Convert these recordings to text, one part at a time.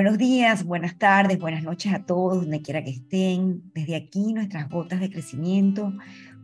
Buenos días, buenas tardes, buenas noches a todos, donde quiera que estén. Desde aquí, nuestras gotas de crecimiento,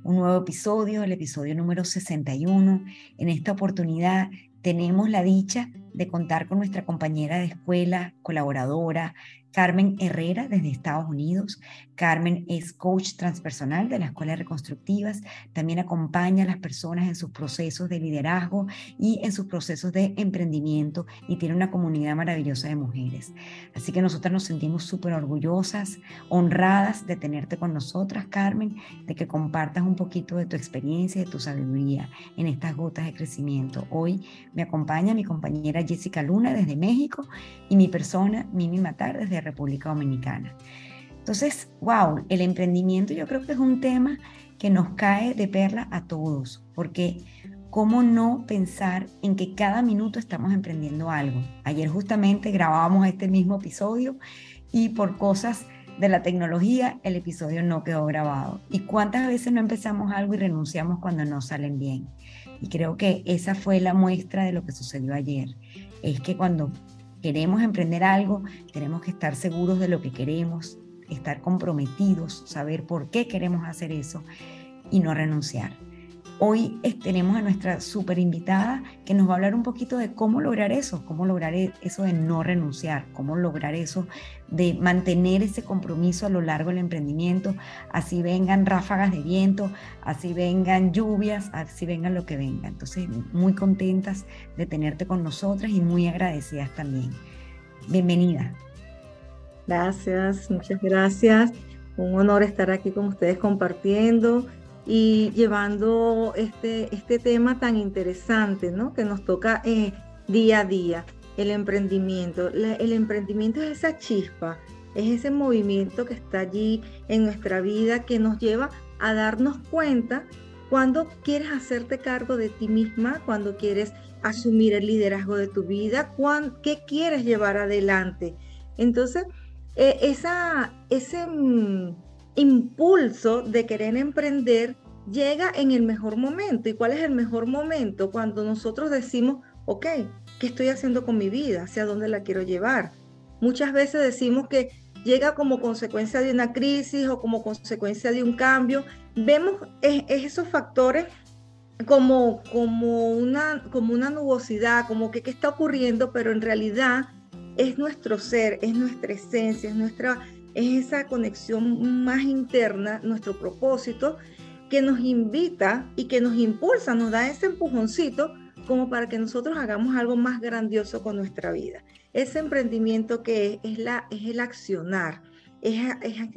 un nuevo episodio, el episodio número 61. En esta oportunidad tenemos la dicha de contar con nuestra compañera de escuela, colaboradora, Carmen Herrera desde Estados Unidos. Carmen es coach transpersonal de la Escuela Reconstructivas. También acompaña a las personas en sus procesos de liderazgo y en sus procesos de emprendimiento y tiene una comunidad maravillosa de mujeres. Así que nosotras nos sentimos súper orgullosas, honradas de tenerte con nosotras, Carmen, de que compartas un poquito de tu experiencia de tu sabiduría en estas gotas de crecimiento. Hoy me acompaña mi compañera Jessica Luna desde México y mi persona, Mimi Matar, desde República Dominicana. Entonces, wow, el emprendimiento yo creo que es un tema que nos cae de perla a todos, porque ¿cómo no pensar en que cada minuto estamos emprendiendo algo? Ayer justamente grabábamos este mismo episodio y por cosas de la tecnología el episodio no quedó grabado. ¿Y cuántas veces no empezamos algo y renunciamos cuando no salen bien? Y creo que esa fue la muestra de lo que sucedió ayer. Es que cuando queremos emprender algo, tenemos que estar seguros de lo que queremos, estar comprometidos, saber por qué queremos hacer eso y no renunciar. Hoy tenemos a nuestra super invitada que nos va a hablar un poquito de cómo lograr eso, cómo lograr e, eso de no renunciar, cómo lograr eso de mantener ese compromiso a lo largo del emprendimiento, así vengan ráfagas de viento, así vengan lluvias, así vengan lo que venga. Entonces, muy contentas de tenerte con nosotras y muy agradecidas también. Bienvenida. Gracias, muchas gracias. Un honor estar aquí con ustedes compartiendo y llevando este, este tema tan interesante, ¿no? Que nos toca eh, día a día, el emprendimiento. el emprendimiento es esa chispa, es ese movimiento que está allí en nuestra vida que nos lleva a darnos cuenta cuando quieres hacerte cargo de ti misma, cuando quieres asumir el liderazgo de tu vida, qué quieres llevar adelante. Entonces, eh, ese... Mm, impulso de querer emprender llega en el mejor momento. ¿Y cuál es el mejor momento? Cuando nosotros decimos, ok, ¿qué estoy haciendo con mi vida? ¿Hacia dónde la quiero llevar? Muchas veces decimos que llega como consecuencia de una crisis o como consecuencia de un cambio. Vemos esos factores como, como, una, como una nubosidad, como que qué está ocurriendo, pero en realidad es nuestro ser, es nuestra esencia, es nuestra es esa conexión más interna, nuestro propósito, que nos invita y que nos impulsa, nos da ese empujoncito como para que nosotros hagamos algo más grandioso con nuestra vida. Ese emprendimiento que es, la, es el accionar, es,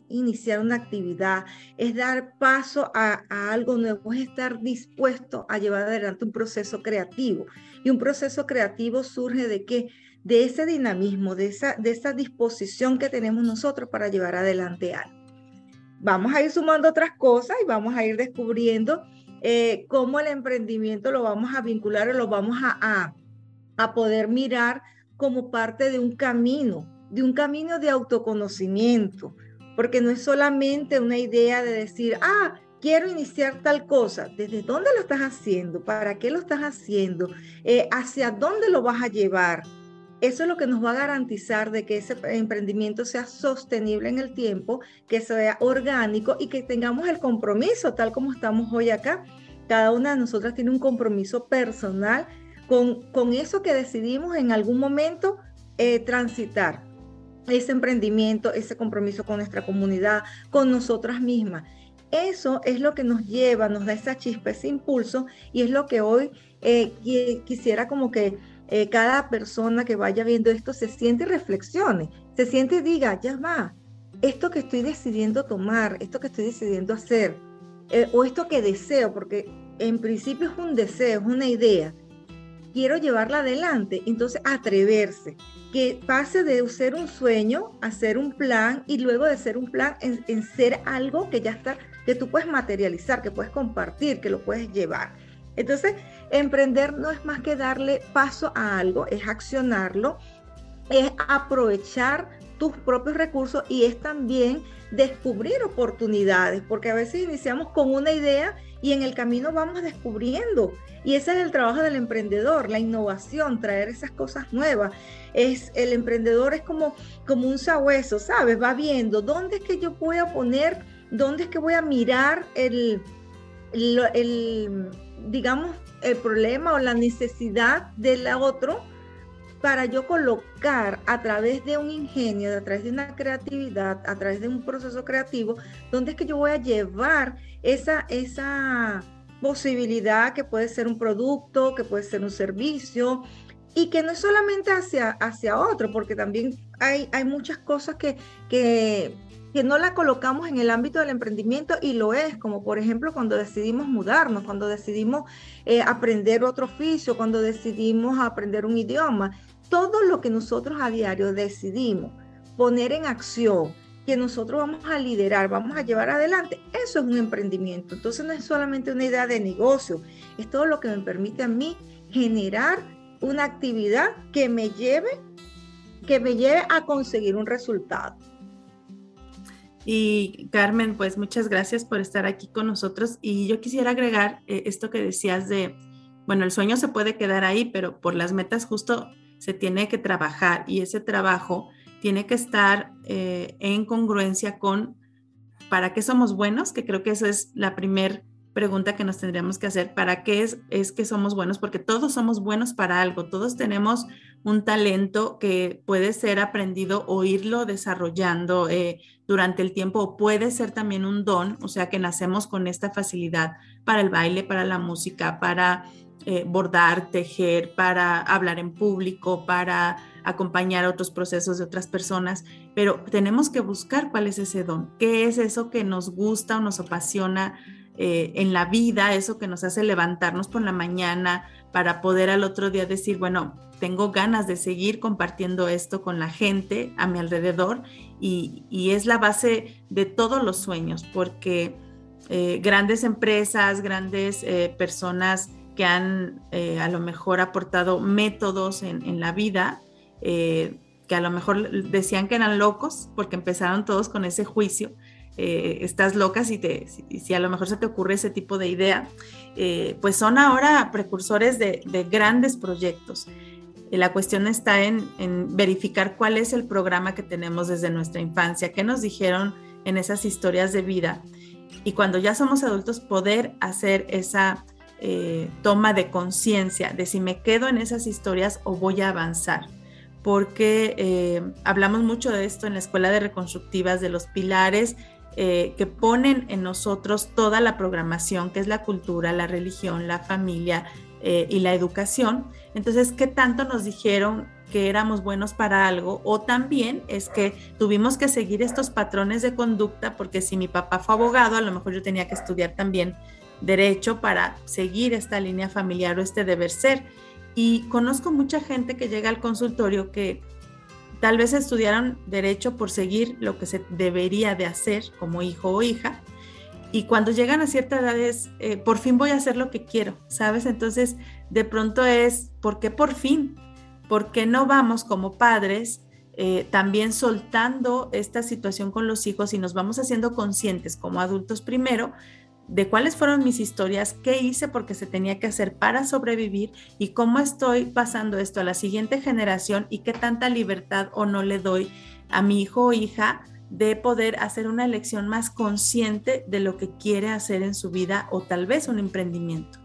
iniciar una actividad, es dar paso a, a, algo nuevo, es estar dispuesto a llevar adelante un proceso creativo. Y un proceso creativo surge de qué? De ese dinamismo, de esa, de esa disposición que tenemos nosotros para llevar adelante algo. Vamos a ir sumando otras cosas y vamos a ir descubriendo eh, cómo el emprendimiento lo vamos a vincular o lo vamos a, a poder mirar como parte de un camino, de un camino de autoconocimiento, porque no es solamente una idea de decir, ah, quiero iniciar tal cosa, ¿desde dónde lo estás haciendo? ¿Para qué lo estás haciendo? Eh, ¿Hacia dónde lo vas a llevar? Eso es lo que nos va a garantizar de que ese emprendimiento sea sostenible en el tiempo, que sea orgánico y que tengamos el compromiso, tal como estamos hoy acá. Cada una de nosotras tiene un compromiso personal con, con eso que decidimos en algún momento eh, transitar. Ese emprendimiento, ese compromiso con nuestra comunidad, con nosotras mismas. Eso es lo que nos lleva, nos da esa chispa, ese impulso y es lo que hoy eh, quisiera como que eh, cada persona que vaya viendo esto se siente y reflexione, se siente y diga, ya va, esto que estoy decidiendo tomar, esto que estoy decidiendo hacer, eh, o esto que deseo, porque en principio es un deseo, es una idea, quiero llevarla adelante, entonces atreverse, que pase de ser un sueño a ser un plan y luego de ser un plan en, en ser algo que ya está, que tú puedes materializar, que puedes compartir, que lo puedes llevar. Entonces, emprender no es más que darle paso a algo, es accionarlo, es aprovechar tus propios recursos y es también descubrir oportunidades, porque a veces iniciamos con una idea y en el camino vamos descubriendo. Y ese es el trabajo del emprendedor, la innovación, traer esas cosas nuevas. Es, el emprendedor es como, como un sabueso, ¿sabes? Va viendo dónde es que yo voy a poner, dónde es que voy a mirar el, el, digamos, el problema o la necesidad del otro para yo colocar a través de un ingenio, a través de una creatividad, a través de un proceso creativo, dónde es que yo voy a llevar esa, esa posibilidad que puede ser un producto, que puede ser un servicio, y que no es solamente hacia, hacia otro, porque también hay, hay muchas cosas que, que, que no la colocamos en el ámbito del emprendimiento y lo es, como por ejemplo cuando decidimos mudarnos, cuando decidimos eh, aprender otro oficio, cuando decidimos aprender un idioma, todo lo que nosotros a diario decidimos poner en acción, que nosotros vamos a liderar, vamos a llevar adelante, eso es un emprendimiento. Entonces no es solamente una idea de negocio, es todo lo que me permite a mí generar una actividad que me lleve, que me lleve a conseguir un resultado. Y Carmen, pues muchas gracias por estar aquí con nosotros. Y yo quisiera agregar eh, esto que decías de, bueno, el sueño se puede quedar ahí, pero por las metas justo se tiene que trabajar y ese trabajo tiene que estar eh, en congruencia con para qué somos buenos, que creo que esa es la primera pregunta que nos tendríamos que hacer, ¿para qué es, es que somos buenos? Porque todos somos buenos para algo, todos tenemos un talento que puede ser aprendido o irlo desarrollando eh, durante el tiempo, o puede ser también un don, o sea que nacemos con esta facilidad para el baile, para la música, para eh, bordar, tejer, para hablar en público, para acompañar otros procesos de otras personas, pero tenemos que buscar cuál es ese don, qué es eso que nos gusta o nos apasiona eh, en la vida, eso que nos hace levantarnos por la mañana para poder al otro día decir, bueno, tengo ganas de seguir compartiendo esto con la gente a mi alrededor y, es la base de todos los sueños, porque eh, grandes empresas, grandes personas, que han eh, a lo mejor aportado métodos en, la vida, eh, que a lo mejor decían que eran locos porque empezaron todos con ese juicio. Eh, estás loca si, te, si, a lo mejor se te ocurre ese tipo de idea, pues son ahora precursores de, grandes proyectos. La cuestión está en, en, verificar cuál es el programa que tenemos desde nuestra infancia, qué nos dijeron en esas historias de vida y cuando ya somos adultos poder hacer esa eh, toma de conciencia de si me quedo en esas historias o voy a avanzar. Porque eh, hablamos mucho de esto en la Escuela de Reconstructivas, de los pilares eh, que ponen en nosotros toda la programación, que es la cultura, la religión, la familia y la educación. Entonces, ¿qué tanto nos dijeron que éramos buenos para algo? O también es que tuvimos que seguir estos patrones de conducta, porque si mi papá fue abogado, a lo mejor yo tenía que estudiar también derecho para seguir esta línea familiar o este deber ser. Y conozco mucha gente que llega al consultorio que tal vez estudiaron derecho por seguir lo que se debería de hacer como hijo o hija. Y cuando llegan a cierta edad es, eh, por fin voy a hacer lo que quiero, ¿sabes? Entonces, de pronto es, ¿por qué por fin? ¿Por qué no vamos como padres eh, también soltando esta situación con los hijos y nos vamos haciendo conscientes como adultos primero de cuáles fueron mis historias, qué hice porque se tenía que hacer para sobrevivir y cómo estoy pasando esto a la siguiente generación y qué tanta libertad o no le doy a mi hijo o hija de poder hacer una elección más consciente de lo que quiere hacer en su vida o tal vez un emprendimiento.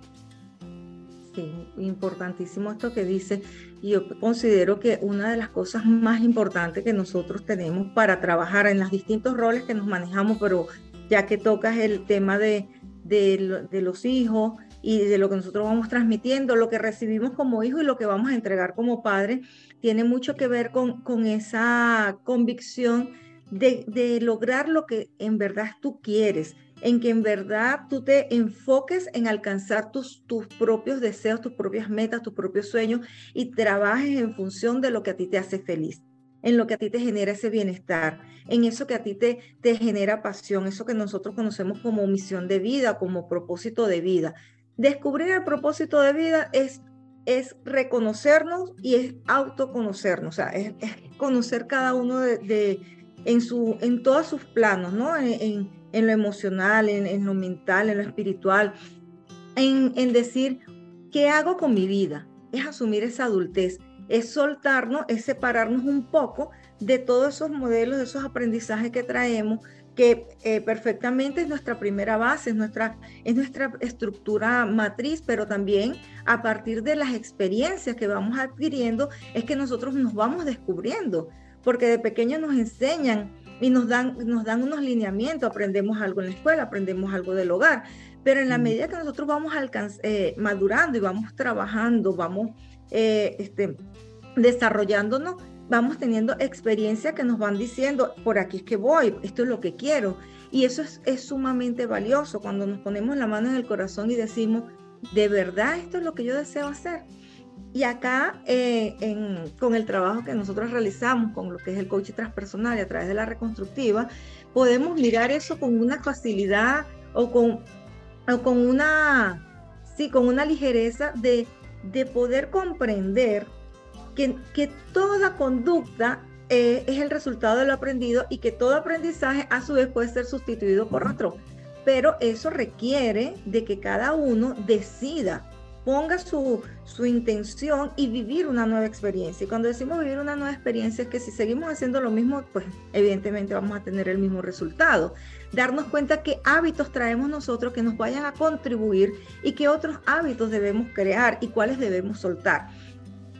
Sí, importantísimo esto que dice. Y yo considero que una de las cosas más importantes que nosotros tenemos para trabajar en los distintos roles que nos manejamos, pero ya que tocas el tema de, los hijos y de lo que nosotros vamos transmitiendo, lo que recibimos como hijo y lo que vamos a entregar como padre, tiene mucho que ver con, esa convicción de, de, lograr lo que en verdad tú quieres, en que en verdad tú te enfoques en alcanzar tus, tus propios deseos, tus propias metas, tus propios sueños y trabajes en función de lo que a ti te hace feliz en lo que a ti te genera ese bienestar, en eso que a ti te, te genera pasión, eso que nosotros conocemos como misión de vida, como propósito de vida. Descubrir el propósito de vida es, es reconocernos y es autoconocernos, o sea, es, conocer cada uno de, en, su, en todos sus planos, ¿no? En, en, lo emocional, en, lo mental, en lo espiritual, en, en decir, ¿qué hago con mi vida? Es asumir esa adultez, es soltarnos, es separarnos un poco de todos esos modelos, de esos aprendizajes que traemos, que eh, perfectamente es nuestra primera base, es nuestra, es nuestra estructura matriz, pero también a partir de las experiencias que vamos adquiriendo es que nosotros nos vamos descubriendo, porque de pequeños nos enseñan y nos dan, nos dan unos lineamientos, aprendemos algo en la escuela, aprendemos algo del hogar, pero en la medida que nosotros vamos eh, madurando y vamos trabajando, vamos eh, este, desarrollándonos, vamos teniendo experiencias que nos van diciendo, por aquí es que voy, esto es lo que quiero. Y eso es, sumamente valioso cuando nos ponemos la mano en el corazón y decimos, de verdad esto es lo que yo deseo hacer. Y acá, eh, con el trabajo que nosotros realizamos, con lo que es el coaching transpersonal y a través de la reconstructiva, podemos mirar eso con una facilidad o con, o con una, sí, con una ligereza de, de poder comprender que, toda conducta eh, es el resultado de lo aprendido y que todo aprendizaje a su vez puede ser sustituido por otro. Pero eso requiere de que cada uno decida, ponga su, su intención y vivir una nueva experiencia. Y cuando decimos vivir una nueva experiencia es que si seguimos haciendo lo mismo, pues evidentemente vamos a tener el mismo resultado. Darnos cuenta qué hábitos traemos nosotros que nos vayan a contribuir y qué otros hábitos debemos crear y cuáles debemos soltar.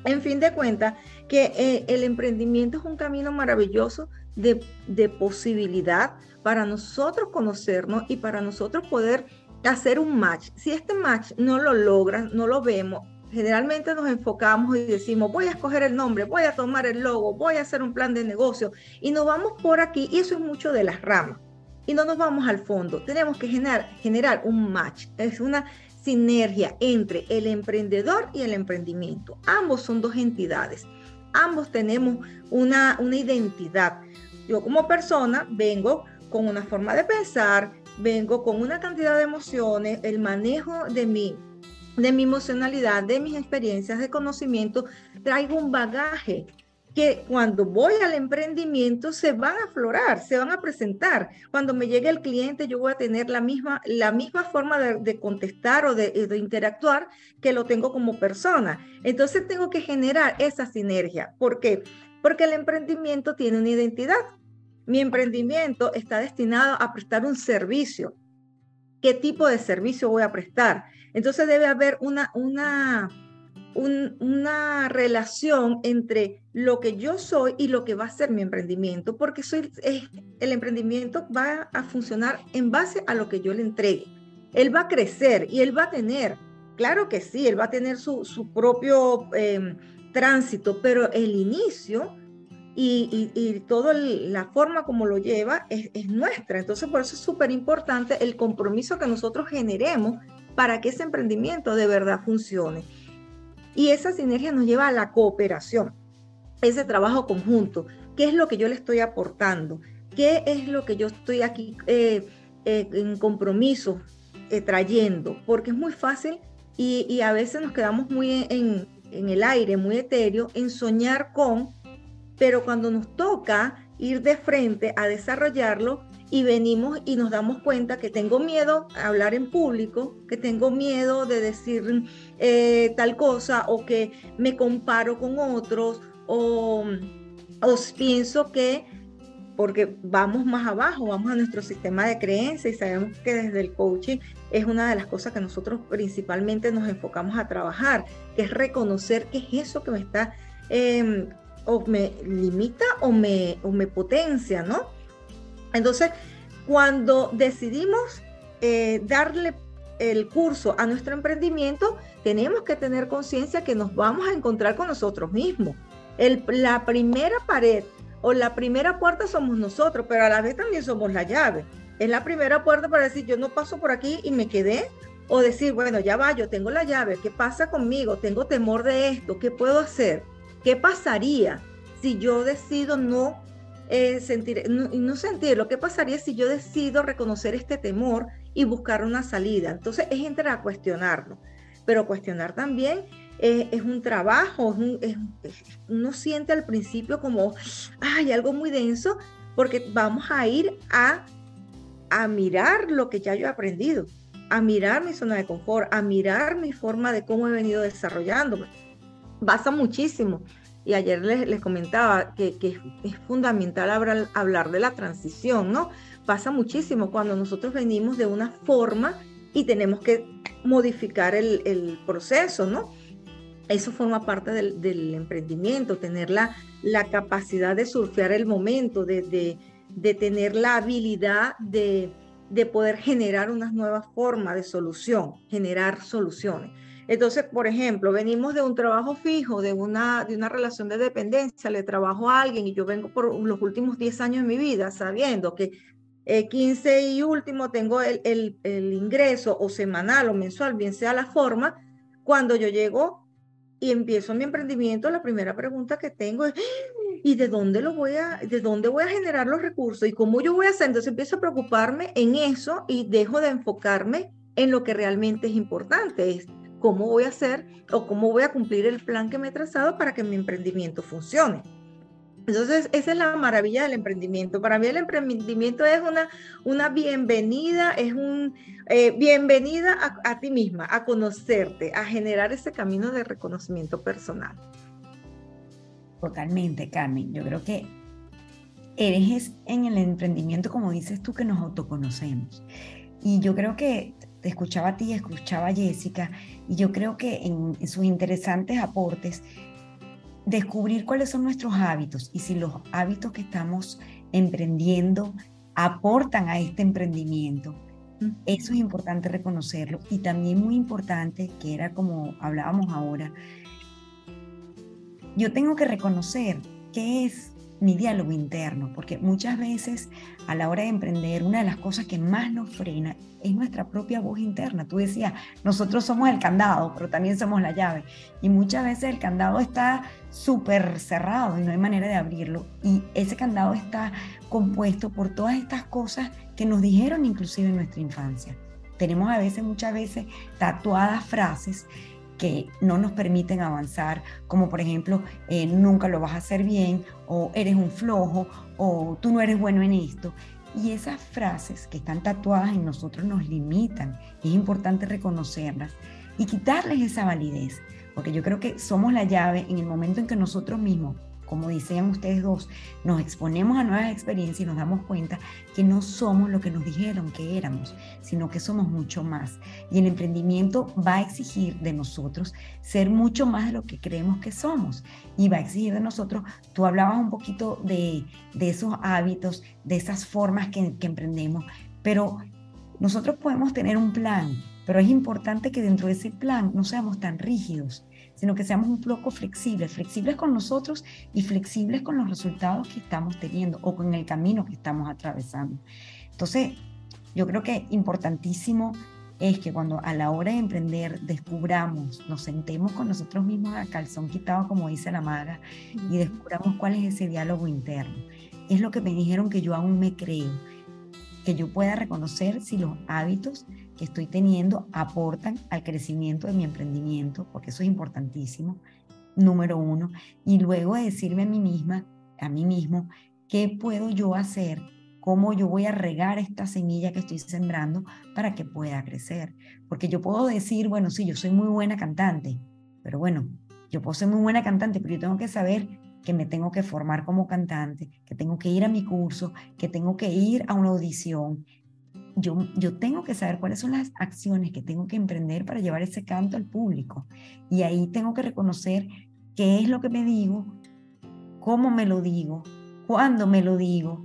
En fin de cuentas, que eh, el emprendimiento es un camino maravilloso de, posibilidad para nosotros conocernos y para nosotros poder hacer un match. Si este match no lo logran, no lo vemos, generalmente nos enfocamos y decimos, voy a escoger el nombre, voy a tomar el logo, voy a hacer un plan de negocio y nos vamos por aquí y eso es mucho de las ramas y no nos vamos al fondo. Tenemos que generar, generar un match. Es una sinergia entre el emprendedor y el emprendimiento. Ambos son dos entidades. Ambos tenemos una, una identidad. Yo como persona vengo con una forma de pensar, vengo con una cantidad de emociones, el manejo de mi, de mi emocionalidad, de mis experiencias, de conocimiento, traigo un bagaje que cuando voy al emprendimiento se van a aflorar, se van a presentar. Cuando me llegue el cliente, yo voy a tener la misma, la misma forma de, contestar o de, de, interactuar que lo tengo como persona. Entonces tengo que generar esa sinergia. ¿Por qué? Porque el emprendimiento tiene una identidad. Mi emprendimiento está destinado a prestar un servicio. ¿Qué tipo de servicio voy a prestar? Entonces debe haber una, una, una relación entre lo que yo soy y lo que va a ser mi emprendimiento, porque soy, el emprendimiento va a funcionar en base a lo que yo le entregue. Él va a crecer y él va a tener, claro que sí, él va a tener su, propio em, tránsito, pero el inicio y, y, toda la forma como lo lleva es, es nuestra. Entonces, por eso es súper importante el compromiso que nosotros generemos para que ese emprendimiento de verdad funcione. Y esa sinergia nos lleva a la cooperación, ese trabajo conjunto. ¿Qué es lo que yo le estoy aportando? ¿Qué es lo que yo estoy aquí eh, eh, en compromiso eh, trayendo? Porque es muy fácil y, a veces nos quedamos muy en, en el aire, muy etéreo, en soñar con, pero cuando nos toca ir de frente a desarrollarlo, y venimos y nos damos cuenta que tengo miedo a hablar en público, que tengo miedo de decir eh, tal cosa o que me comparo con otros o, os pienso que porque vamos más abajo, vamos a nuestro sistema de creencias y sabemos que desde el coaching es una de las cosas que nosotros principalmente nos enfocamos a trabajar, que es reconocer qué es eso que me está em, o me limita o me, o me potencia, ¿no? Entonces, cuando decidimos eh, darle el curso a nuestro emprendimiento, tenemos que tener conciencia que nos vamos a encontrar con nosotros mismos. la primera pared o la primera puerta somos nosotros, pero a la vez también somos la llave. Es la primera puerta para decir, yo no paso por aquí y me quedé. O decir, bueno, ya va, yo tengo la llave, ¿qué pasa conmigo? Tengo temor de esto, ¿qué puedo hacer? ¿Qué pasaría si yo decido no eh, sentir, no, no sentir, lo que pasaría si yo decido reconocer este temor y buscar una salida. Entonces es entrar a cuestionarlo, pero cuestionar también es, un trabajo, uno siente al principio como, hay algo muy denso, porque vamos a ir a, a mirar lo que ya yo he aprendido, a mirar mi zona de confort, a mirar mi forma de cómo he venido desarrollándome. Basta muchísimo. Y ayer les, comentaba que, es fundamental hablar, hablar de la transición, ¿no? Pasa muchísimo cuando nosotros venimos de una forma y tenemos que modificar el, proceso, ¿no? Eso forma parte del, emprendimiento, tener la, la, capacidad de surfear el momento, de, de, tener la habilidad de, de poder generar unas nuevas formas de solución, generar soluciones. Entonces, por ejemplo, venimos de un trabajo fijo, de una, de una relación de dependencia, le trabajo a alguien y yo vengo por los últimos 10 años de mi vida sabiendo que 15 eh, y último tengo el, el, ingreso o semanal o mensual, bien sea la forma, cuando yo llego y empiezo mi emprendimiento, la primera pregunta que tengo es, ¿y de dónde lo voy a, de dónde voy a generar los recursos? ¿Y cómo yo voy a hacer? Entonces empiezo a preocuparme en eso y dejo de enfocarme en lo que realmente es importante, es cómo voy a hacer o cómo voy a cumplir el plan que me he trazado para que mi emprendimiento funcione. Entonces, esa es la maravilla del emprendimiento. Para mí el emprendimiento es una, una bienvenida, es un eh, bienvenida a, ti misma, a conocerte, a generar ese camino de reconocimiento personal. Totalmente, Carmen. Yo creo que eres en el emprendimiento, como dices tú, que nos autoconocemos. Y yo creo que te escuchaba a ti, escuchaba a Jessica, y yo creo que en sus interesantes aportes descubrir cuáles son nuestros hábitos y si los hábitos que estamos emprendiendo aportan a este emprendimiento. Eso es importante reconocerlo y también muy importante, que era como hablábamos ahora, yo tengo que reconocer qué es mi diálogo interno, porque muchas veces a la hora de emprender, una de las cosas que más nos frena es nuestra propia voz interna. Tú decías, nosotros somos el candado, pero también somos la llave. Y muchas veces el candado está súper cerrado y no hay manera de abrirlo. Y ese candado está compuesto por todas estas cosas que nos dijeron inclusive en nuestra infancia. Tenemos a veces, muchas veces, tatuadas frases que no nos permiten avanzar, como por ejemplo, eh, nunca lo vas a hacer bien, o eres un flojo, o tú no eres bueno en esto. Y esas frases que están tatuadas en nosotros nos limitan. Es importante reconocerlas y quitarles esa validez, porque yo creo que somos la llave en el momento en que nosotros mismos como decían ustedes dos, nos exponemos a nuevas experiencias y nos damos cuenta que no somos lo que nos dijeron que éramos, sino que somos mucho más. Y el emprendimiento va a exigir de nosotros ser mucho más de lo que creemos que somos. Y va a exigir de nosotros, tú hablabas un poquito de, esos hábitos, de esas formas que, que emprendemos, pero nosotros podemos tener un plan, pero es importante que dentro de ese plan no seamos tan rígidos sino que seamos un poco flexibles, flexibles con nosotros y flexibles con los resultados que estamos teniendo o con el camino que estamos atravesando. Entonces, yo creo que importantísimo es que cuando a la hora de emprender descubramos, nos sentemos con nosotros mismos a calzón quitado, como dice la maga, y descubramos cuál es ese diálogo interno. Es lo que me dijeron que yo aún me creo, que yo pueda reconocer si los hábitos que estoy teniendo aportan al crecimiento de mi emprendimiento, porque eso es importantísimo, número uno, y luego decirme a mí misma, a mí mismo, qué puedo yo hacer, cómo yo voy a regar esta semilla que estoy sembrando para que pueda crecer. Porque yo puedo decir, bueno, sí, yo soy muy buena cantante, pero bueno, yo puedo ser muy buena cantante, pero yo tengo que saber que me tengo que formar como cantante, que tengo que ir a mi curso, que tengo que ir a una audición, yo, yo tengo que saber cuáles son las acciones que tengo que emprender para llevar ese canto al público. Y ahí tengo que reconocer qué es lo que me digo, cómo me lo digo, cuándo me lo digo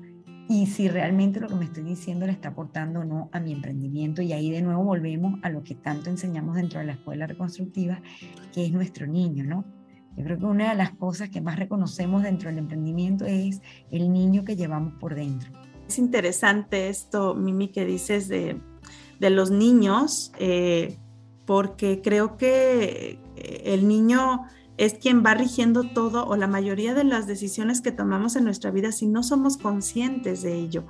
y si realmente lo que me estoy diciendo le está aportando o no a mi emprendimiento. Y ahí de nuevo volvemos a lo que tanto enseñamos dentro de la escuela reconstructiva, que es nuestro niño, ¿no? Yo creo que una de las cosas que más reconocemos dentro del emprendimiento es el niño que llevamos por dentro. Es interesante esto, Mimi, que dices de, los niños, eh, porque creo que eh, el niño es quien va rigiendo todo o la mayoría de las decisiones que tomamos en nuestra vida si no somos conscientes de ello.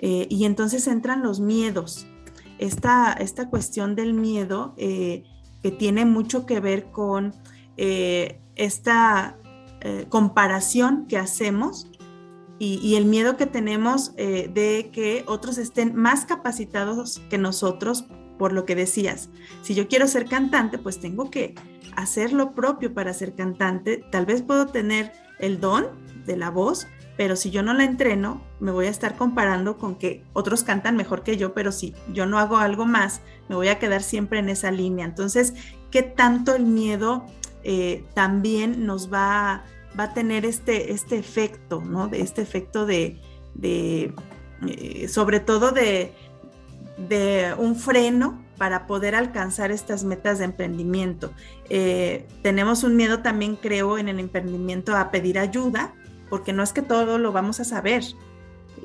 Eh, y entonces entran los miedos. Esta, esta cuestión del miedo que tiene mucho que ver con esta comparación que hacemos y, el miedo que tenemos eh, de que otros estén más capacitados que nosotros por lo que decías. Si yo quiero ser cantante, pues tengo que hacer lo propio para ser cantante. Tal vez puedo tener el don de la voz, pero si yo no la entreno, me voy a estar comparando con que otros cantan mejor que yo, pero si yo no hago algo más, me voy a quedar siempre en esa línea. Entonces, ¿qué tanto el miedo eh, también nos va, va, a tener este, este efecto, ¿no? De este efecto de, de eh, sobre todo de, de un freno para poder alcanzar estas metas de emprendimiento. Eh, tenemos un miedo también, creo, en el emprendimiento a pedir ayuda, porque no es que todo lo vamos a saber.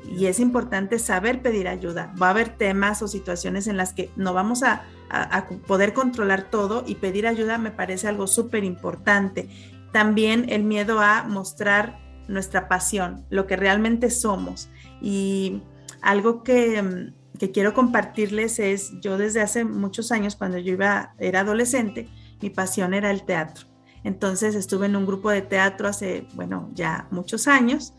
Y es importante saber pedir ayuda. Va a haber temas o situaciones en las que no vamos a, poder controlar todo y pedir ayuda me parece algo súper importante. También el miedo a mostrar nuestra pasión, lo que realmente somos. Y algo que, que quiero compartirles es, yo desde hace muchos años, cuando yo iba, era adolescente, mi pasión era el teatro. Entonces estuve en un grupo de teatro hace, bueno, ya muchos años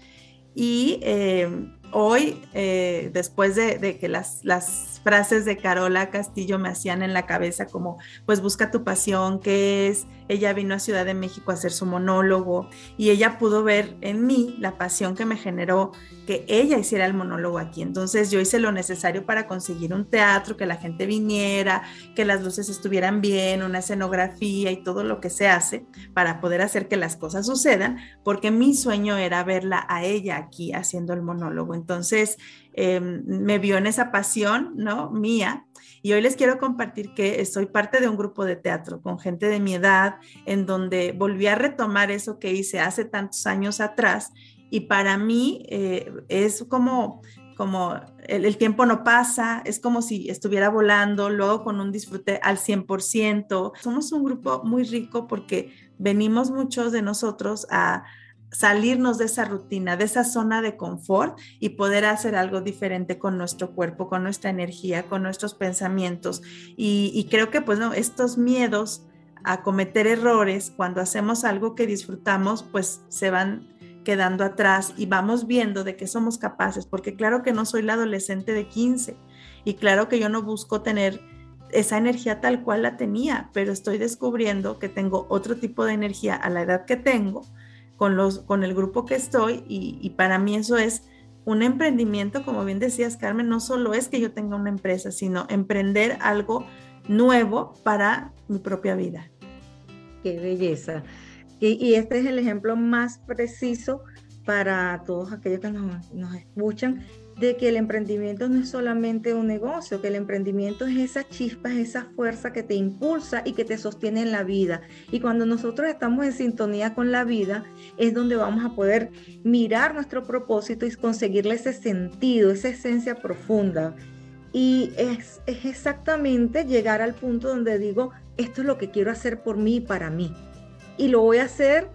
y eh, hoy, eh, después de, que las, las, frases de Carola Castillo me hacían en la cabeza como, pues busca tu pasión, ¿qué es? Ella vino a Ciudad de México a hacer su monólogo y ella pudo ver en mí la pasión que me generó que ella hiciera el monólogo aquí. Entonces yo hice lo necesario para conseguir un teatro, que la gente viniera, que las luces estuvieran bien, una escenografía y todo lo que se hace para poder hacer que las cosas sucedan, porque mi sueño era verla a ella aquí haciendo el monólogo. Entonces, Em, me vio en esa pasión, ¿no? Mía. Y hoy les quiero compartir que soy parte de un grupo de teatro con gente de mi edad, en donde volví a retomar eso que hice hace tantos años atrás. Y para mí eh, es como, como el, el, tiempo no pasa, es como si estuviera volando, luego con un disfrute al 100%. Somos un grupo muy rico porque venimos muchos de nosotros a salirnos de esa rutina, de esa zona de confort y poder hacer algo diferente con nuestro cuerpo, con nuestra energía, con nuestros pensamientos. Y, creo que pues estos miedos a cometer errores cuando hacemos algo que disfrutamos, pues se van quedando atrás y vamos viendo de que somos capaces, porque claro que no soy la adolescente de 15 y claro que yo no busco tener esa energía tal cual la tenía, pero estoy descubriendo que tengo otro tipo de energía a la edad que tengo con, los, con el grupo que estoy y, para mí eso es un emprendimiento, como bien decías, Carmen, no solo es que yo tenga una empresa, sino emprender algo nuevo para mi propia vida. Qué belleza. Y, y este es el ejemplo más preciso para todos aquellos que nos escuchan de que el emprendimiento no es solamente un negocio, que el emprendimiento es esa chispa, es esa fuerza que te impulsa y que te sostiene en la vida. Y cuando nosotros estamos en sintonía con la vida, es donde vamos a poder mirar nuestro propósito y conseguirle ese sentido, esa esencia profunda. Y es, es exactamente llegar al punto donde digo, esto es lo que quiero hacer por mí y para mí. Y lo voy a hacer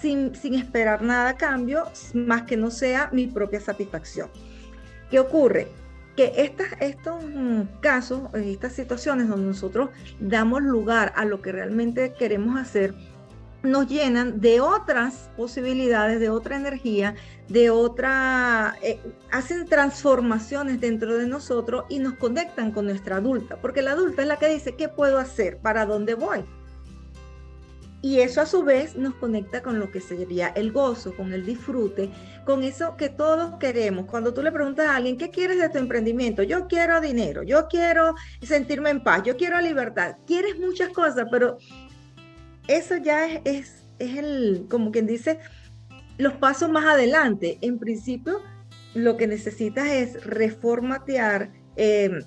sin, sin, esperar nada a cambio, más que no sea mi propia satisfacción. ¿Qué ocurre? Que estas, estos mm, casos, estas situaciones donde nosotros damos lugar a lo que realmente queremos hacer, nos llenan de otras posibilidades, de otra energía, de otra, eh, hacen transformaciones dentro de nosotros y nos conectan con nuestra adulta, porque la adulta es la que dice, ¿qué puedo hacer? ¿Para dónde voy? Y eso a su vez nos conecta con lo que sería el gozo, con el disfrute, con eso que todos queremos. Cuando tú le preguntas a alguien, ¿qué quieres de tu emprendimiento? Yo quiero dinero, yo quiero sentirme en paz, yo quiero libertad. Quieres muchas cosas, pero eso ya es, es, es el, como quien dice, los pasos más adelante. En principio, lo que necesitas es reformatear. Eh,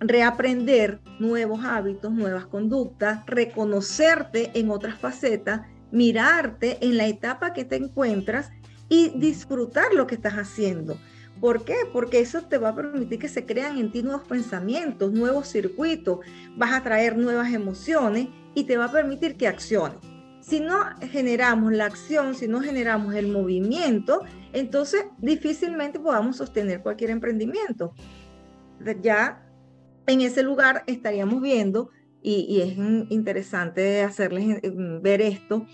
reaprender nuevos hábitos, nuevas conductas, reconocerte en otras facetas, mirarte en la etapa que te encuentras y disfrutar lo que estás haciendo. ¿Por qué? Porque eso te va a permitir que se crean en ti nuevos pensamientos, nuevos circuitos, vas a traer nuevas emociones y te va a permitir que acciones. Si no generamos la acción, si no generamos el movimiento, entonces difícilmente podamos sostener cualquier emprendimiento. Ya en ese lugar estaríamos viendo y, es interesante hacerles ver esto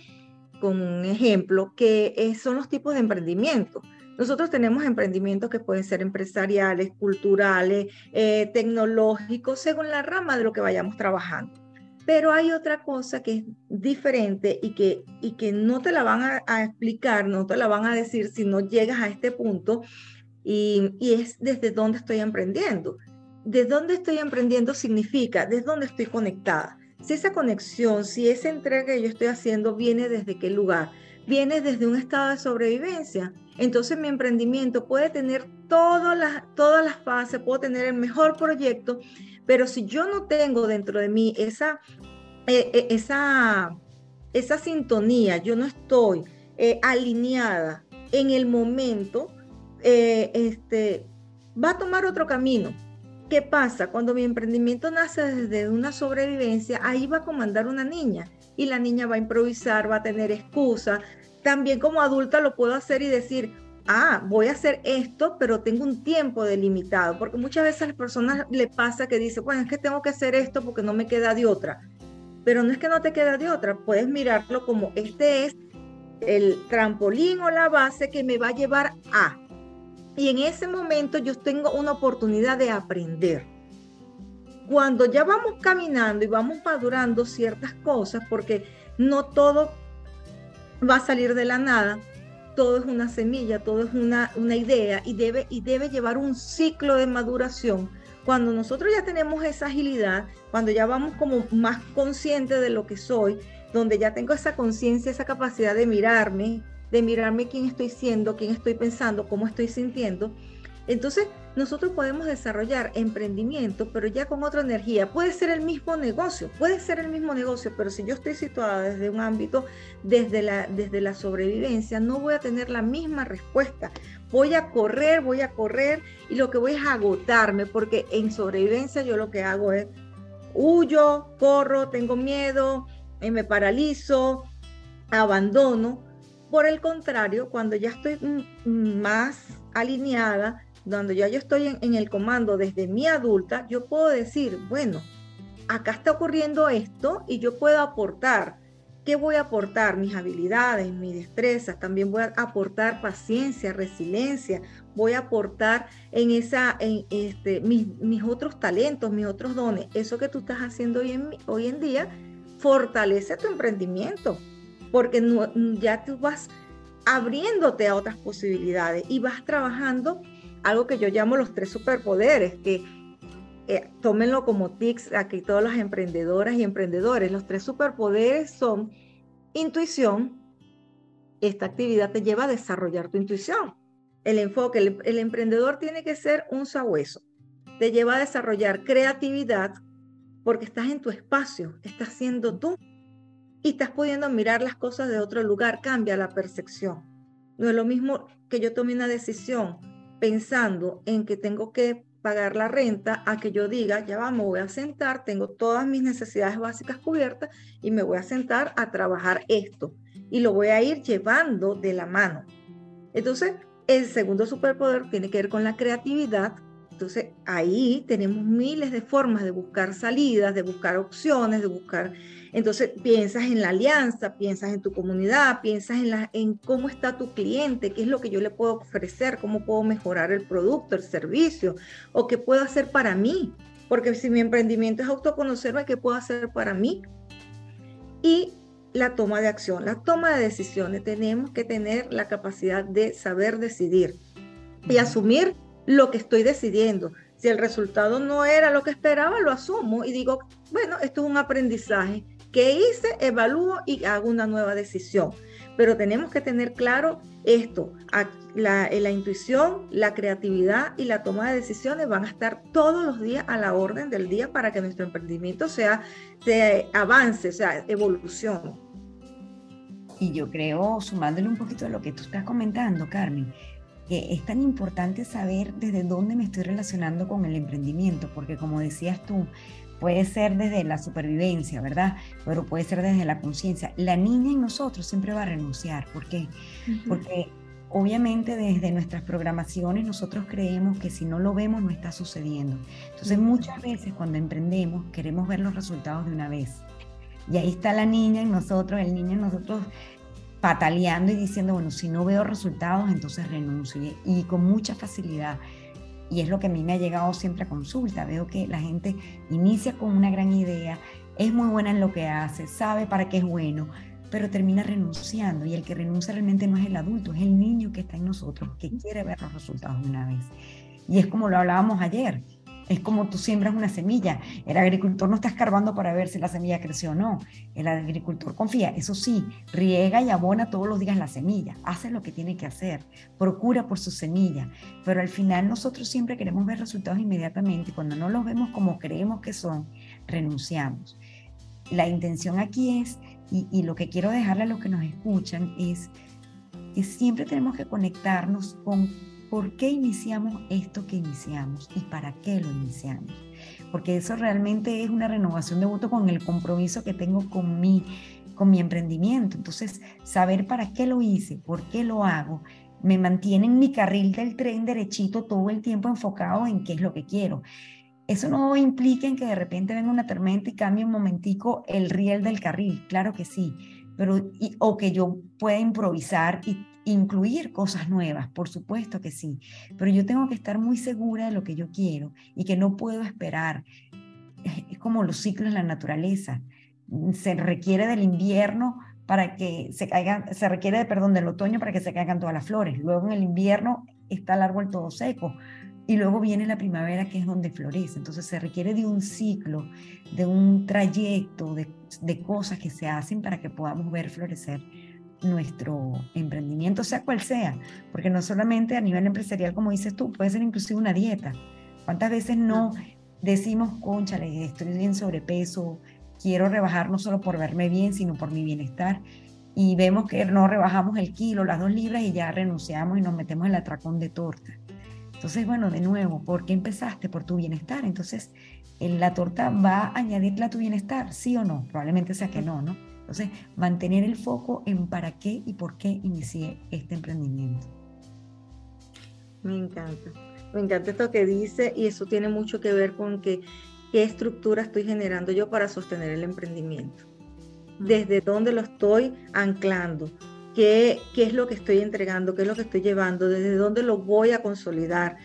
con un ejemplo, que son los tipos de emprendimiento. Nosotros tenemos emprendimientos que pueden ser empresariales, culturales, eh, tecnológicos, según la rama de lo que vayamos trabajando. Pero hay otra cosa que es diferente y que, y que no te la van a, a explicar, no te la van a decir si no llegas a este punto, y, y es desde dónde estoy emprendiendo. Desde dónde estoy emprendiendo significa desde dónde estoy conectada. Si esa conexión, si esa entrega que yo estoy haciendo viene desde qué lugar, viene desde un estado de sobrevivencia, entonces mi emprendimiento puede tener todas las, todas las fases, puedo tener el mejor proyecto, pero si yo no tengo dentro de mí esa, eh, eh, esa, esa sintonía, yo no estoy eh, alineada en el momento, este, va a tomar otro camino. ¿Qué pasa? Cuando mi emprendimiento nace desde una sobrevivencia, ahí va a comandar una niña y la niña va a improvisar, va a tener excusa. También como adulta lo puedo hacer y decir, ah, voy a hacer esto, pero tengo un tiempo delimitado, porque muchas veces a las personas le pasa que dice, bueno, es que tengo que hacer esto porque no me queda de otra. Pero no es que no te queda de otra, puedes mirarlo como este es el trampolín o la base que me va a llevar a. Y en ese momento yo tengo una oportunidad de aprender. Cuando ya vamos caminando y vamos madurando ciertas cosas, porque no todo va a salir de la nada, todo es una semilla, todo es una, una idea y debe, y debe llevar un ciclo de maduración. Cuando nosotros ya tenemos esa agilidad, cuando ya vamos como más conscientes de lo que soy, donde ya tengo esa conciencia, esa capacidad de mirarme, de mirarme quién estoy siendo, quién estoy pensando, cómo estoy sintiendo. Entonces, nosotros podemos desarrollar emprendimiento, pero ya con otra energía. Puede ser el mismo negocio, puede ser el mismo negocio, pero si yo estoy situada desde un ámbito, desde la, desde la sobrevivencia, no voy a tener la misma respuesta. Voy a correr, voy a correr y lo que voy es agotarme, porque en sobrevivencia yo lo que hago es huyo, corro, tengo miedo, eh, me paralizo, abandono por el contrario, cuando ya estoy más alineada, cuando ya yo estoy en, el comando desde mi adulta, yo puedo decir, bueno, acá está ocurriendo esto y yo puedo aportar. ¿Qué voy a aportar? Mis habilidades, mis destrezas, también voy a aportar paciencia, resiliencia, voy a aportar en esa, en este, mis, otros talentos, mis otros dones. Eso que tú estás haciendo hoy en, hoy en día fortalece tu emprendimiento porque ya tú vas abriéndote a otras posibilidades y vas trabajando algo que yo llamo los tres superpoderes, que eh, tómenlo como tics aquí todas las emprendedoras y emprendedores. Los tres superpoderes son intuición, esta actividad te lleva a desarrollar tu intuición. El enfoque, el, el emprendedor tiene que ser un sabueso, te lleva a desarrollar creatividad porque estás en tu espacio, estás siendo tú y estás pudiendo mirar las cosas de otro lugar, cambia la percepción. No es lo mismo que yo tome una decisión pensando en que tengo que pagar la renta a que yo diga, ya vamos, voy a sentar, tengo todas mis necesidades básicas cubiertas y me voy a sentar a trabajar esto y lo voy a ir llevando de la mano. Entonces, el segundo superpoder tiene que ver con la creatividad. Entonces, ahí tenemos miles de formas de buscar salidas, de buscar opciones, de buscar entonces piensas en la alianza, piensas en tu comunidad, piensas en, la, en cómo está tu cliente, qué es lo que yo le puedo ofrecer, cómo puedo mejorar el producto, el servicio, o qué puedo hacer para mí. Porque si mi emprendimiento es autoconocerme, ¿qué puedo hacer para mí? Y la toma de acción, la toma de decisiones. Tenemos que tener la capacidad de saber decidir y asumir lo que estoy decidiendo. Si el resultado no era lo que esperaba, lo asumo y digo, bueno, esto es un aprendizaje ¿Qué hice? Evalúo y hago una nueva decisión. Pero tenemos que tener claro esto, la, eh, la, intuición, la creatividad y la toma de decisiones van a estar todos los días a la orden del día para que nuestro emprendimiento sea, se avance, o sea, evolucione. Y yo creo, sumándole un poquito a lo que tú estás comentando, Carmen, que es tan importante saber desde dónde me estoy relacionando con el emprendimiento, porque como decías tú, Puede ser desde la supervivencia, ¿verdad? Pero puede ser desde la conciencia. La niña en nosotros siempre va a renunciar. ¿Por qué? Porque obviamente desde nuestras programaciones nosotros creemos que si no lo vemos no está sucediendo. Entonces muchas veces cuando emprendemos queremos ver los resultados de una vez. Y ahí está la niña en nosotros, el niño en nosotros pataleando y diciendo, bueno, si no veo resultados, entonces renuncio. Y, con mucha facilidad. Y es lo que a mí me ha llegado siempre a consulta. Veo que la gente inicia con una gran idea, es muy buena en lo que hace, sabe para qué es bueno, pero termina renunciando. Y el que renuncia realmente no es el adulto, es el niño que está en nosotros, que quiere ver los resultados de una vez. Y es como lo hablábamos ayer. Es como tú siembras una semilla. El agricultor no está escarbando para ver si la semilla creció o no. El agricultor confía. Eso sí, riega y abona todos los días la semilla. Hace lo que tiene que hacer. Procura por su semilla. Pero al final nosotros siempre queremos ver resultados inmediatamente y cuando no los vemos como creemos que son, renunciamos. La intención aquí es, y, lo que quiero dejarle a los que nos escuchan, es que siempre tenemos que conectarnos con por qué iniciamos esto que iniciamos y para qué lo iniciamos. Porque eso realmente es una renovación de voto con el compromiso que tengo con mi, con mi emprendimiento. Entonces, saber para qué lo hice, por qué lo hago, me mantiene en mi carril del tren derechito todo el tiempo enfocado en qué es lo que quiero. Eso no implica en que de repente venga una tormenta y cambie un momentico el riel del carril, claro que sí, pero o que yo pueda improvisar y incluir cosas nuevas, por supuesto que sí, pero yo tengo que estar muy segura de lo que yo quiero y que no puedo esperar. Es como los ciclos en la naturaleza. Se requiere del invierno para que se caigan, se requiere, de, perdón, del otoño para que se caigan todas las flores. Luego en el invierno está el árbol todo seco y luego viene la primavera que es donde florece. Entonces se requiere de un ciclo, de un trayecto, de, de cosas que se hacen para que podamos ver florecer nuestro emprendimiento, sea cual sea, porque no solamente a nivel empresarial, como dices tú, puede ser inclusive una dieta. ¿Cuántas veces no decimos, conchale, estoy en sobrepeso, quiero rebajar no solo por verme bien, sino por mi bienestar? Y vemos que no rebajamos el kilo, las dos libras y ya renunciamos y nos metemos en el atracón de torta. Entonces, bueno, de nuevo, ¿por qué empezaste? Por tu bienestar. Entonces, la torta va a añadirle a tu bienestar, sí o no. Probablemente sea que no, ¿no? Entonces, mantener el foco en para qué y por qué inicié este emprendimiento. Me encanta. Me encanta esto que dice y eso tiene mucho que ver con que, qué estructura estoy generando yo para sostener el emprendimiento. Desde dónde lo estoy anclando, qué, qué es lo que estoy entregando, qué es lo que estoy llevando, desde dónde lo voy a consolidar,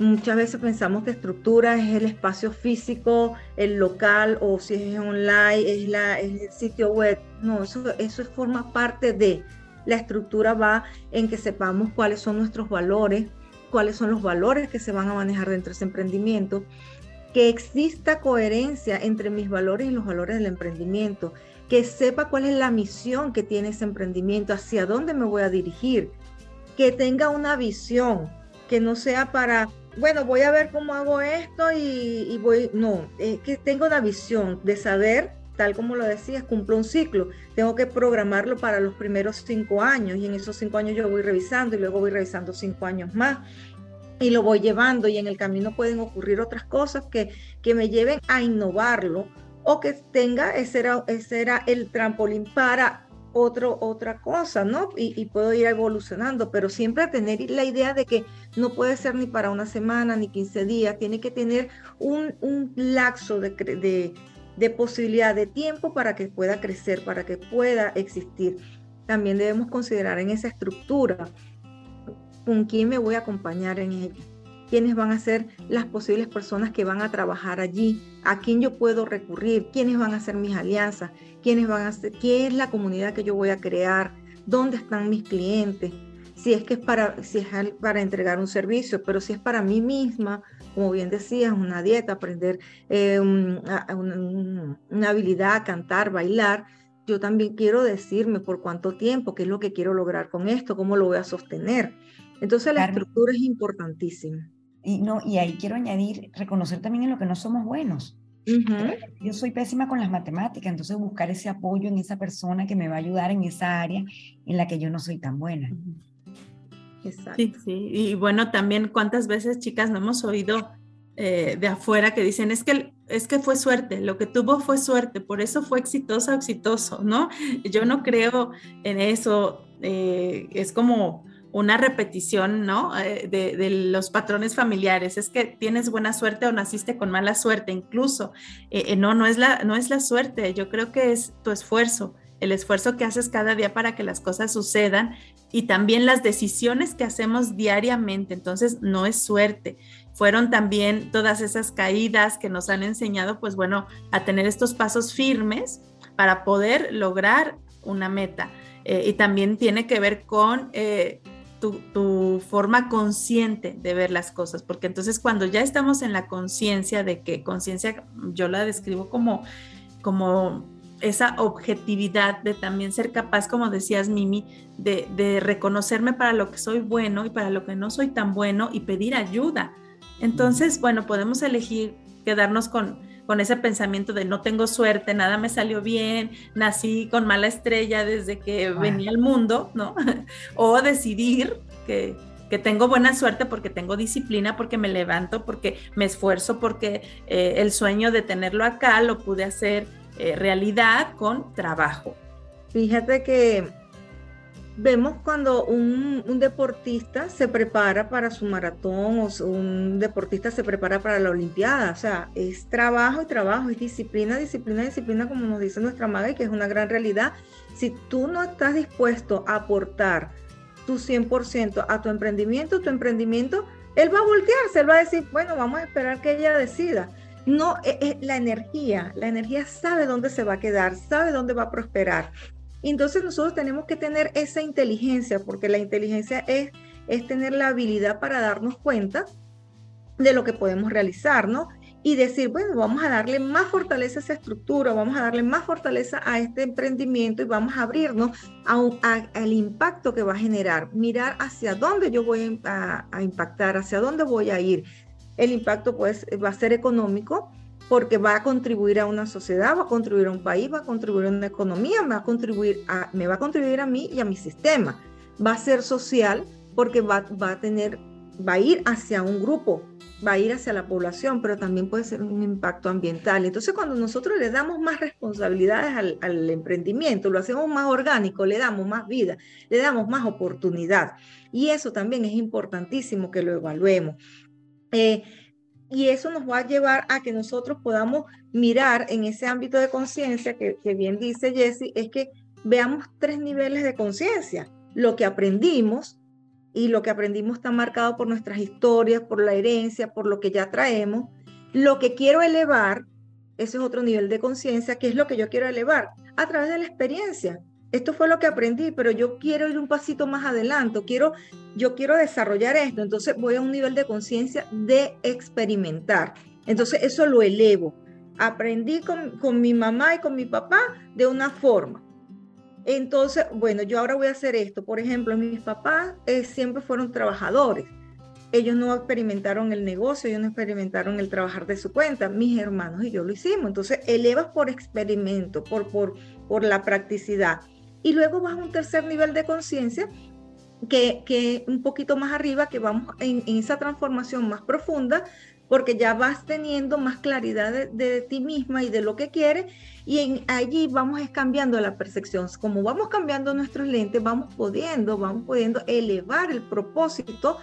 Muchas veces pensamos que estructura es el espacio físico, el local o si es online, es, la, el sitio web. No, eso, eso forma parte de. La estructura va en que sepamos cuáles son nuestros valores, cuáles son los valores que se van a manejar dentro de ese emprendimiento, que exista coherencia entre mis valores y los valores del emprendimiento, que sepa cuál es la misión que tiene ese emprendimiento, hacia dónde me voy a dirigir, que tenga una visión, que no sea para bueno, voy a ver cómo hago esto y, voy, no, es que tengo una visión de saber, tal como lo decías, cumplo un ciclo, tengo que programarlo para los primeros cinco años y en esos cinco años yo voy revisando y luego voy revisando cinco años más y lo voy llevando y en el camino pueden ocurrir otras cosas que, que me lleven a innovarlo o que tenga, ese era, ese era el trampolín para otro, otra cosa, ¿no? Y, puedo ir evolucionando, pero siempre tener la idea de que no puede ser ni para una semana ni 15 días, tiene que tener un, un lapso de, de, de, posibilidad de tiempo para que pueda crecer, para que pueda existir. También debemos considerar en esa estructura con quién me voy a acompañar en ella quiénes van a ser las posibles personas que van a trabajar allí, a quién yo puedo recurrir, quiénes van a ser mis alianzas, quiénes van a ser, qué es la comunidad que yo voy a crear, dónde están mis clientes, si es que es para, si es para entregar un servicio, pero si es para mí misma, como bien decías, una dieta, aprender eh, una, habilidad, cantar, bailar, yo también quiero decirme por cuánto tiempo, qué es lo que quiero lograr con esto, cómo lo voy a sostener. Entonces la estructura es importantísima. Y, no, y ahí quiero añadir, reconocer también en lo que no somos buenos. Yo soy pésima con las matemáticas, entonces buscar ese apoyo en esa persona que me va a ayudar en esa área en la que yo no soy tan buena. Exacto. Sí, sí. Y bueno, también cuántas veces, chicas, no hemos oído eh, de afuera que dicen, es que, es que fue suerte, lo que tuvo fue suerte, por eso fue exitoso, exitoso, ¿no? Yo no creo en eso, eh, es como una repetición, ¿no? Eh, de, los patrones familiares. Es que tienes buena suerte o naciste con mala suerte, incluso. Eh, eh, no, no es, la, no es la suerte, yo creo que es tu esfuerzo, el esfuerzo que haces cada día para que las cosas sucedan y también las decisiones que hacemos diariamente. Entonces, no es suerte. Fueron también todas esas caídas que nos han enseñado, pues bueno, a tener estos pasos firmes para poder lograr una meta. y también tiene que ver con tu, forma consciente de ver las cosas, porque entonces cuando ya estamos en la conciencia de que conciencia yo la describo como, como esa objetividad de también ser capaz, como decías Mimi, de, de, reconocerme para lo que soy bueno y para lo que no soy tan bueno y pedir ayuda. Entonces, bueno, podemos elegir quedarnos con, con ese pensamiento de no tengo suerte, nada me salió bien, nací con mala estrella desde que venía al mundo, ¿no? o decidir que, tengo buena suerte porque tengo disciplina, porque me levanto, porque me esfuerzo, porque eh, el sueño de tenerlo acá lo pude hacer eh, realidad con trabajo. Fíjate que vemos cuando un, deportista se prepara para su maratón o un deportista se prepara para la Olimpiada. O sea, es trabajo y trabajo, es disciplina, disciplina, disciplina, como nos dice nuestra madre, que es una gran realidad. Si tú no estás dispuesto a aportar tu 100% a tu emprendimiento, tu emprendimiento, él va a voltearse, él va a decir, bueno, vamos a esperar que ella decida. No, es, e, la energía, la energía sabe dónde se va a quedar, sabe dónde va a prosperar. Entonces nosotros tenemos que tener esa inteligencia, porque la inteligencia es, es tener la habilidad para darnos cuenta de lo que podemos realizar, ¿no? Y decir, bueno, vamos a darle más fortaleza a esa estructura, vamos a darle más fortaleza a este emprendimiento y vamos a abrirnos al impacto que va a generar, mirar hacia dónde yo voy a, a impactar, hacia dónde voy a ir. El impacto pues va a ser económico, porque va a contribuir a una sociedad, va a contribuir a un país, va a contribuir a una economía, va a contribuir a, me va a, contribuir a mí y a mi sistema. Va a ser social porque va, va a tener, va a ir hacia un grupo, va a ir hacia la población, pero también puede ser un impacto ambiental. Entonces, cuando nosotros le damos más responsabilidades al, al, emprendimiento, lo hacemos más orgánico, le damos más vida, le damos más oportunidad. Y eso también es importantísimo que lo evaluemos. Eh, y eso nos va a llevar a que nosotros podamos mirar en ese ámbito de conciencia que, bien dice Jesse, es que veamos tres niveles de conciencia. Lo que aprendimos y lo que aprendimos está marcado por nuestras historias, por la herencia, por lo que ya traemos. Lo que quiero elevar, ese es otro nivel de conciencia, que es lo que yo quiero elevar a través de la experiencia esto fue lo que aprendí, pero yo quiero ir un pasito más adelante, quiero, yo quiero desarrollar esto, entonces voy a un nivel de conciencia de experimentar. Entonces eso lo elevo. Aprendí con, mi mamá y con mi papá de una forma. Entonces, bueno, yo ahora voy a hacer esto. Por ejemplo, mis papás eh, siempre fueron trabajadores. Ellos no experimentaron el negocio, ellos no experimentaron el trabajar de su cuenta. Mis hermanos y yo lo hicimos. Entonces, elevas por experimento, por, por, por la practicidad. Y luego vas a un tercer nivel de conciencia que, que un poquito más arriba, que vamos en, esa transformación más profunda, porque ya vas teniendo más claridad de, ti misma y de lo que quieres, y en, allí vamos cambiando la percepción. Como vamos cambiando nuestros lentes, vamos pudiendo, vamos pudiendo elevar el propósito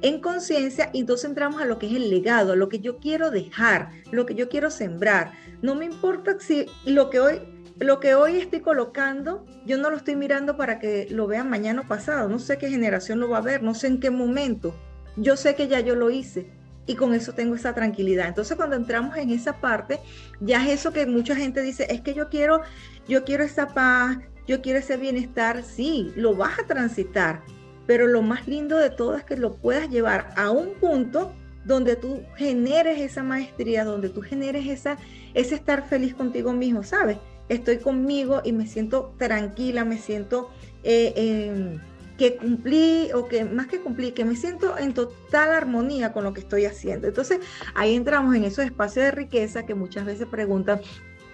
en conciencia, y entonces entramos a lo que es el legado, lo que yo quiero dejar, lo que yo quiero sembrar. No me importa si lo que hoy lo que hoy estoy colocando, yo no lo estoy mirando para que lo vean mañana o pasado. No sé qué generación lo va a ver, no sé en qué momento. Yo sé que ya yo lo hice y con eso tengo esa tranquilidad. Entonces, cuando entramos en esa parte, ya es eso que mucha gente dice, es que yo quiero, yo quiero esa paz, yo quiero ese bienestar. Sí, lo vas a transitar, pero lo más lindo de todo es que lo puedas llevar a un punto donde tú generes esa maestría, donde tú generes esa, ese estar feliz contigo mismo, ¿sabes? Estoy conmigo y me siento tranquila, me siento eh, em, que cumplí o que más que cumplí, que me siento en total armonía con lo que estoy haciendo. Entonces ahí entramos en esos espacios de riqueza que muchas veces preguntan,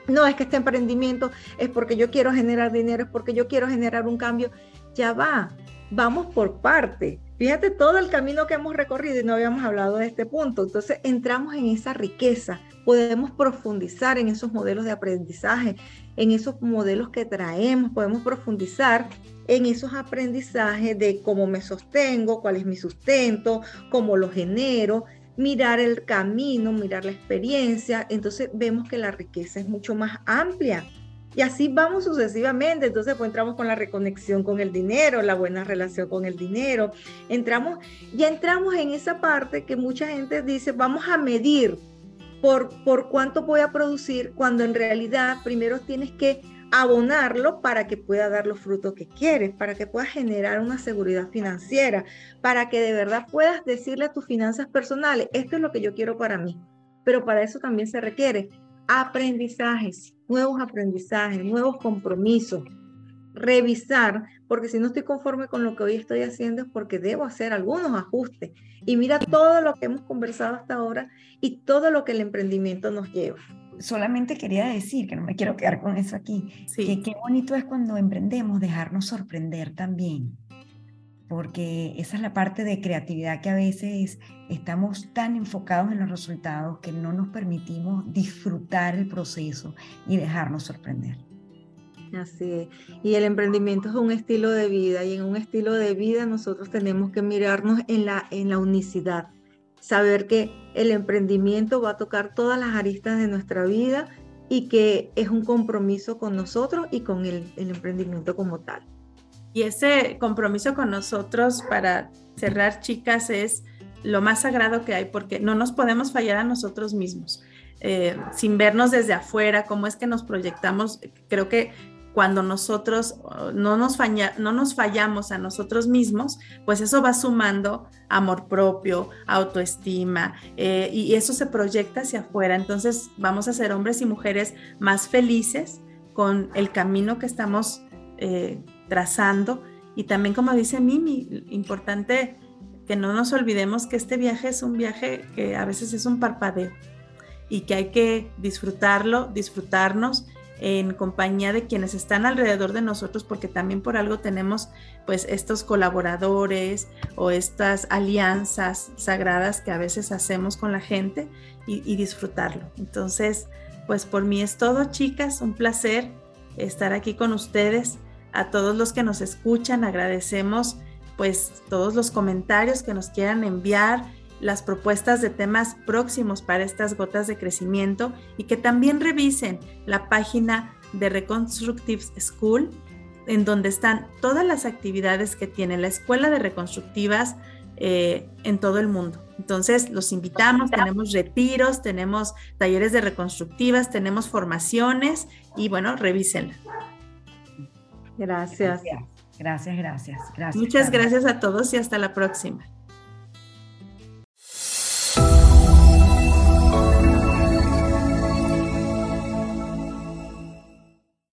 no es que este emprendimiento es porque yo quiero generar dinero, es porque yo quiero generar un cambio. Ya va, vamos por parte. Fíjate todo el camino que hemos recorrido y no habíamos hablado de este punto. Entonces entramos en esa riqueza, podemos profundizar en esos modelos de aprendizaje, en esos modelos que traemos, podemos profundizar en esos aprendizajes de cómo me sostengo, cuál es mi sustento, cómo lo genero, mirar el camino, mirar la experiencia. Entonces vemos que la riqueza es mucho más amplia y así vamos sucesivamente. Entonces, pues entramos con la reconexión con el dinero, la buena relación con el dinero. Entramos, ya entramos en esa parte que mucha gente dice, vamos a medir por, por cuánto voy a producir, cuando en realidad primero tienes que abonarlo para que pueda dar los frutos que quieres, para que puedas generar una seguridad financiera, para que de verdad puedas decirle a tus finanzas personales, esto es lo que yo quiero para mí. Pero para eso también se requiere aprendizajes, nuevos aprendizajes, nuevos compromisos, revisar, porque si no estoy conforme con lo que hoy estoy haciendo es porque debo hacer algunos ajustes. Y mira todo lo que hemos conversado hasta ahora y todo lo que el emprendimiento nos lleva. Solamente quería decir, que no me quiero quedar con eso aquí, que qué bonito es cuando emprendemos dejarnos sorprender también porque esa es la parte de creatividad que a veces estamos tan enfocados en los resultados que no nos permitimos disfrutar el proceso y dejarnos sorprender. Así es. Y el emprendimiento es un estilo de vida y en un estilo de vida nosotros tenemos que mirarnos en la, en la unicidad, saber que el emprendimiento va a tocar todas las aristas de nuestra vida y que es un compromiso con nosotros y con el, el emprendimiento como tal. Y ese compromiso con nosotros para cerrar, chicas, es lo más sagrado que hay porque no nos podemos fallar a nosotros mismos. Eh, sin vernos desde afuera, cómo es que nos proyectamos, creo que cuando nosotros uh, no nos, no nos fallamos a nosotros mismos, pues eso va sumando amor propio, autoestima, eh, y eso se proyecta hacia afuera. Entonces vamos a ser hombres y mujeres más felices con el camino que estamos eh, trazando. Y también, como dice Mimi, importante que no nos olvidemos que este viaje es un viaje que a veces es un parpadeo y que hay que disfrutarlo, disfrutarnos en compañía de quienes están alrededor de nosotros, porque también por algo tenemos pues estos colaboradores o estas alianzas sagradas que a veces hacemos con la gente y, y disfrutarlo. Entonces, pues por mí es todo, chicas, un placer estar aquí con ustedes a todos los que nos escuchan, agradecemos pues todos los comentarios que nos quieran enviar, las propuestas de temas próximos para estas gotas de crecimiento y que también revisen la página de Reconstructive School, en donde están todas las actividades que tiene la Escuela de Reconstructivas eh, en todo el mundo. Entonces, los invitamos, tenemos retiros, tenemos talleres de reconstructivas, tenemos formaciones y bueno, revísenla. Gracias. Gracias, gracias, gracias. Muchas gracias a todos y hasta la próxima.